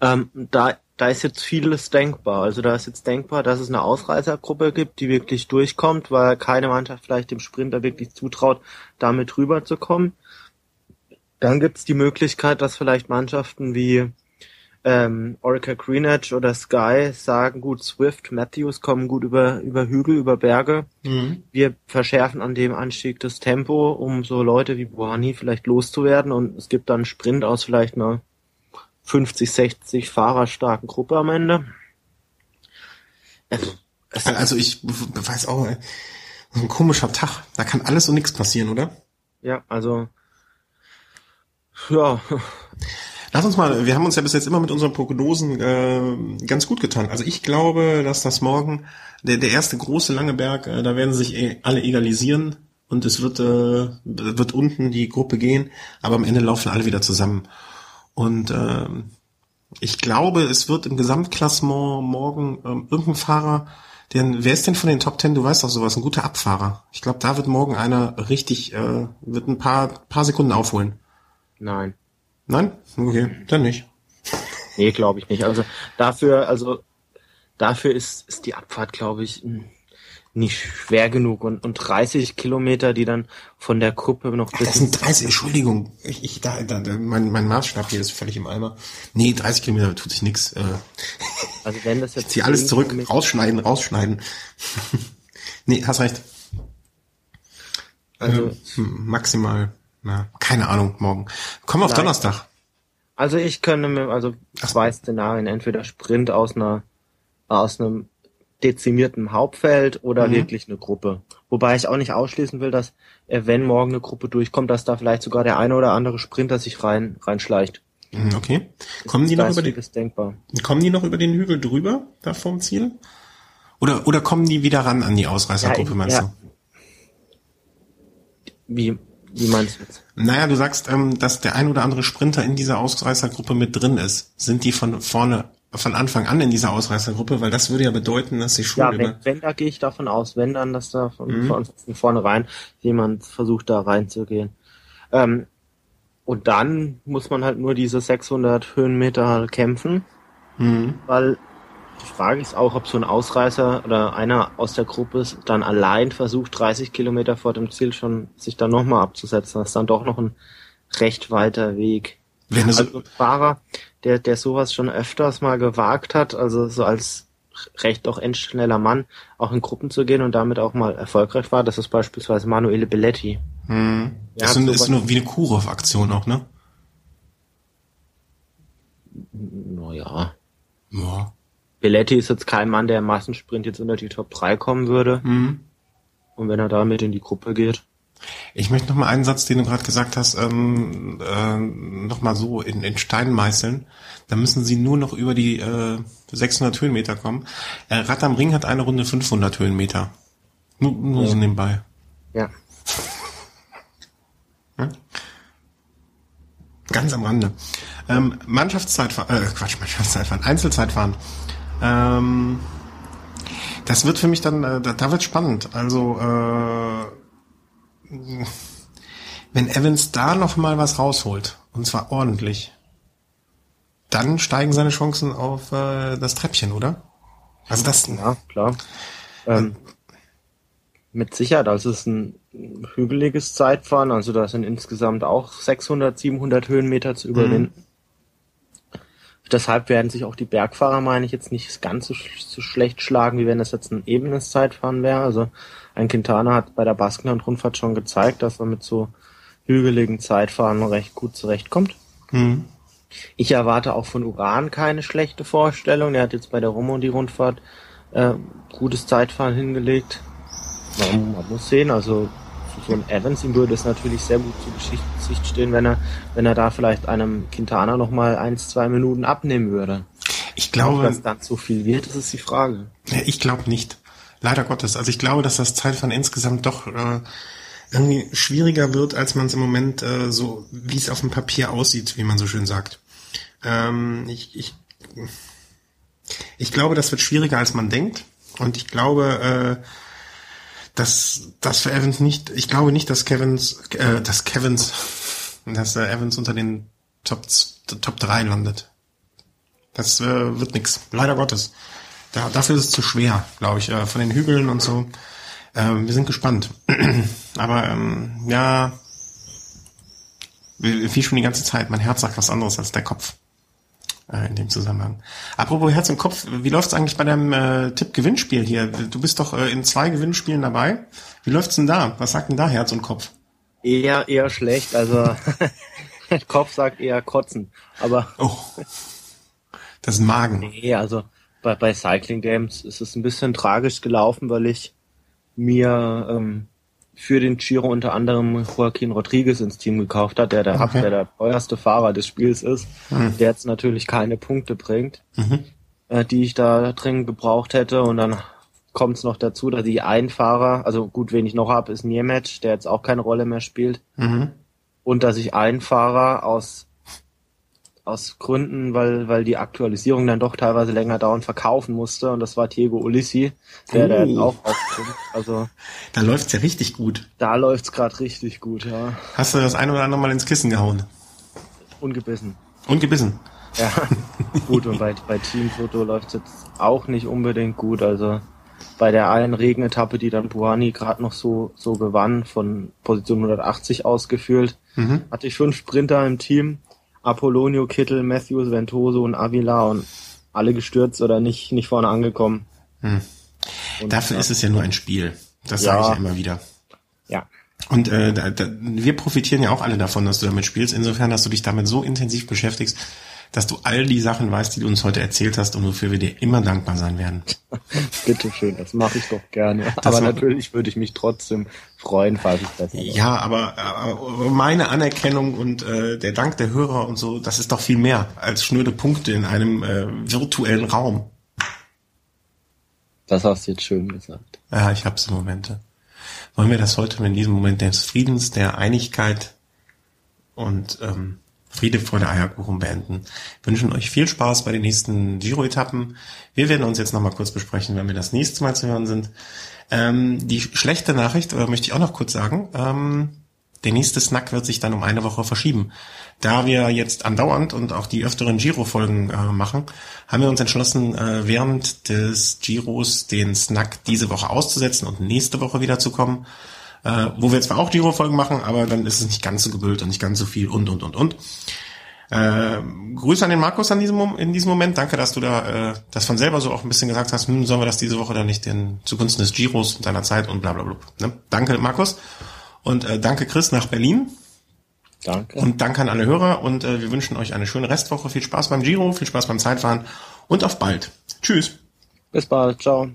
Ähm, da, da ist jetzt vieles denkbar. Also da ist jetzt denkbar, dass es eine Ausreißergruppe gibt, die wirklich durchkommt, weil keine Mannschaft vielleicht dem Sprinter wirklich zutraut, damit rüberzukommen. Dann gibt's die Möglichkeit, dass vielleicht Mannschaften wie ähm, Oracle Greenedge oder Sky sagen, gut, Swift, Matthews kommen gut über, über Hügel, über Berge. Mhm. Wir verschärfen an dem Anstieg das Tempo, um so Leute wie Buhani vielleicht loszuwerden und es gibt dann einen Sprint aus vielleicht einer 50, 60 Fahrerstarken Gruppe am Ende. Es, es also ich weiß auch, so ein komischer Tag. Da kann alles und nichts passieren, oder? Ja, also ja. Lass uns mal, wir haben uns ja bis jetzt immer mit unseren Prognosen äh, ganz gut getan. Also ich glaube, dass das morgen der, der erste große lange Berg, äh, da werden sich eh alle egalisieren und es wird, äh, wird unten die Gruppe gehen, aber am Ende laufen alle wieder zusammen. Und äh, ich glaube, es wird im Gesamtklassement morgen ähm, irgendein Fahrer, denn wer ist denn von den Top Ten? Du weißt doch sowas, ein guter Abfahrer. Ich glaube, da wird morgen einer richtig, äh, wird ein paar, paar Sekunden aufholen. Nein. Nein? Okay, dann nicht. Nee, glaube ich nicht. Also dafür, also dafür ist, ist die Abfahrt, glaube ich, nicht schwer genug und, und 30 Kilometer, die dann von der Gruppe noch Ach, Das sind 30, Entschuldigung, ich, ich da, da, mein, mein Maßstab hier ist völlig im Eimer. Nee, 30 Kilometer tut sich nix. Äh. Also wenn das jetzt. Ich zieh alles zurück, rausschneiden, rausschneiden. *laughs* nee, hast recht. Also äh, maximal na, keine Ahnung, morgen. Wir auf Nein. Donnerstag. Also ich könnte mir, also zwei Szenarien, entweder Sprint aus einer, aus einem dezimierten Hauptfeld oder mhm. wirklich eine Gruppe. Wobei ich auch nicht ausschließen will, dass äh, wenn morgen eine Gruppe durchkommt, dass da vielleicht sogar der eine oder andere Sprinter sich rein reinschleicht. Mhm, okay. Kommen die noch über den denkbar. Kommen die noch über den Hügel drüber da vom Ziel? Oder oder kommen die wieder ran an die Ausreißergruppe, ja, meinst ja. du? Wie wie meinst du jetzt? Naja, du sagst, ähm, dass der ein oder andere Sprinter in dieser Ausreißergruppe mit drin ist. Sind die von vorne, von Anfang an in dieser Ausreißergruppe? Weil das würde ja bedeuten, dass sie schon ja, wenn, wenn da gehe ich davon aus, wenn dann, dass da von, mhm. von, von vornherein jemand versucht, da reinzugehen. Ähm, und dann muss man halt nur diese 600 Höhenmeter kämpfen, mhm. weil die Frage ist auch, ob so ein Ausreißer oder einer aus der Gruppe dann allein versucht, 30 Kilometer vor dem Ziel schon sich dann nochmal abzusetzen. Das ist dann doch noch ein recht weiter Weg. Wenn also ein Fahrer, der, der sowas schon öfters mal gewagt hat, also so als recht auch endschneller Mann, auch in Gruppen zu gehen und damit auch mal erfolgreich war, das ist beispielsweise Manuele Belletti. Hm. Das ist, ist nur wie eine Kurov-Aktion auch, ne? Naja. Ja. Belletti ist jetzt kein Mann, der im Massensprint jetzt unter die Top 3 kommen würde. Mhm. Und wenn er damit in die Gruppe geht. Ich möchte noch mal einen Satz, den du gerade gesagt hast, ähm, äh, noch mal so in, in Stein meißeln. Da müssen sie nur noch über die äh, 600 Höhenmeter kommen. Äh, Rad am Ring hat eine Runde 500 Höhenmeter. Nur, nur ja. so nebenbei. Ja. *laughs* ja. Ganz am Rande. Ähm, Mannschaftszeitfahren, äh, Quatsch, Mannschaftszeitfahren, Einzelzeitfahren. Ähm, das wird für mich dann, äh, da, da wird spannend. Also äh, wenn Evans da noch mal was rausholt und zwar ordentlich, dann steigen seine Chancen auf äh, das Treppchen, oder? Also das. Ja, klar. Ähm, Mit Sicherheit, also es ist ein hügeliges Zeitfahren, also da sind insgesamt auch 600, 700 Höhenmeter zu überwinden. Deshalb werden sich auch die Bergfahrer, meine ich, jetzt nicht ganz so, so schlecht schlagen, wie wenn das jetzt ein ebenes Zeitfahren wäre. Also ein Quintana hat bei der Baskenland-Rundfahrt schon gezeigt, dass er mit so hügeligen Zeitfahren recht gut zurechtkommt. Mhm. Ich erwarte auch von Uran keine schlechte Vorstellung. Er hat jetzt bei der Romondi-Rundfahrt äh, gutes Zeitfahren hingelegt. Man, man muss sehen, also ein Evans, ihm würde es natürlich sehr gut zu Gesicht stehen, wenn er, wenn er da vielleicht einem Quintana noch mal eins, zwei Minuten abnehmen würde. Ich glaube, Ob das dann so viel wird, das ist die Frage. Ich glaube nicht. Leider Gottes. Also ich glaube, dass das Zeitfahren insgesamt doch äh, irgendwie schwieriger wird, als man es im Moment äh, so, wie es auf dem Papier aussieht, wie man so schön sagt. Ähm, ich, ich, ich glaube, das wird schwieriger, als man denkt. Und ich glaube, äh, dass das für Evans nicht, ich glaube nicht, dass Kevins, äh, dass Kevins, dass äh, Evans unter den Top, Top 3 landet. Das äh, wird nix. Leider Gottes. Da, dafür ist es zu schwer, glaube ich, äh, von den Hügeln und so. Äh, wir sind gespannt. *clears throat* Aber ähm, ja, wie, schon die ganze Zeit, mein Herz sagt was anderes als der Kopf in dem Zusammenhang. Apropos Herz und Kopf, wie läuft's eigentlich bei deinem äh, Tipp-Gewinnspiel hier? Du bist doch äh, in zwei Gewinnspielen dabei. Wie läuft's denn da? Was sagt denn da Herz und Kopf? Eher, eher schlecht. Also *laughs* Kopf sagt eher kotzen. Aber oh, das ist ein Magen. Nee, also bei, bei Cycling Games ist es ein bisschen tragisch gelaufen, weil ich mir ähm, für den Giro unter anderem Joaquin Rodriguez ins Team gekauft hat, der der, okay. der, der teuerste Fahrer des Spiels ist, mhm. der jetzt natürlich keine Punkte bringt, mhm. äh, die ich da dringend gebraucht hätte. Und dann kommt es noch dazu, dass ich einen Fahrer, also gut, wen ich noch habe, ist Niemetsch, der jetzt auch keine Rolle mehr spielt. Mhm. Und dass ich einen Fahrer aus aus Gründen, weil, weil die Aktualisierung dann doch teilweise länger dauern, verkaufen musste. Und das war Diego Ulissi, der oh. da jetzt auch aufkommt. Also, *laughs* da läuft's ja richtig gut. Da läuft's gerade richtig gut, ja. Hast du das ein oder andere Mal ins Kissen gehauen? Ungebissen. Ungebissen? Ja, *laughs* gut. Und bei, bei Teamfoto läuft's jetzt auch nicht unbedingt gut. Also bei der einen Regenetappe, die dann Buani gerade noch so, so gewann, von Position 180 ausgeführt, mhm. hatte ich fünf Sprinter im Team Apollonio, Kittel, Matthews, Ventoso und Avila und alle gestürzt oder nicht, nicht vorne angekommen. Hm. Dafür ja. ist es ja nur ein Spiel. Das ja. sage ich ja immer wieder. Ja. Und äh, da, da, wir profitieren ja auch alle davon, dass du damit spielst, insofern, dass du dich damit so intensiv beschäftigst, dass du all die Sachen weißt, die du uns heute erzählt hast und wofür wir dir immer dankbar sein werden. *laughs* Bitteschön, das mache ich doch gerne. Das aber natürlich würde ich mich trotzdem freuen, falls ich das Ja, aber, aber meine Anerkennung und äh, der Dank der Hörer und so, das ist doch viel mehr als schnöde Punkte in einem äh, virtuellen Raum. Das hast du jetzt schön gesagt. Ja, ich hab's im Momente. Wollen wir das heute in diesem Moment des Friedens, der Einigkeit und ähm, Friede vor der Eierkuchen beenden. Wünschen euch viel Spaß bei den nächsten Giro-Etappen. Wir werden uns jetzt nochmal kurz besprechen, wenn wir das nächste Mal zu hören sind. Ähm, die schlechte Nachricht, äh, möchte ich auch noch kurz sagen, ähm, der nächste Snack wird sich dann um eine Woche verschieben. Da wir jetzt andauernd und auch die öfteren Giro-Folgen äh, machen, haben wir uns entschlossen, äh, während des Giros den Snack diese Woche auszusetzen und nächste Woche wiederzukommen äh, wo wir zwar auch Giro-Folgen machen, aber dann ist es nicht ganz so gebildet und nicht ganz so viel und, und, und, und. Äh, Grüße an den Markus an diesem, in diesem Moment. Danke, dass du da äh, das von selber so auch ein bisschen gesagt hast, hm, sollen wir das diese Woche dann nicht den zugunsten des Giros und deiner Zeit und bla bla bla. Ne? Danke, Markus. Und äh, danke, Chris, nach Berlin. Danke. Und danke an alle Hörer und äh, wir wünschen euch eine schöne Restwoche. Viel Spaß beim Giro, viel Spaß beim Zeitfahren und auf bald. Tschüss. Bis bald. Ciao.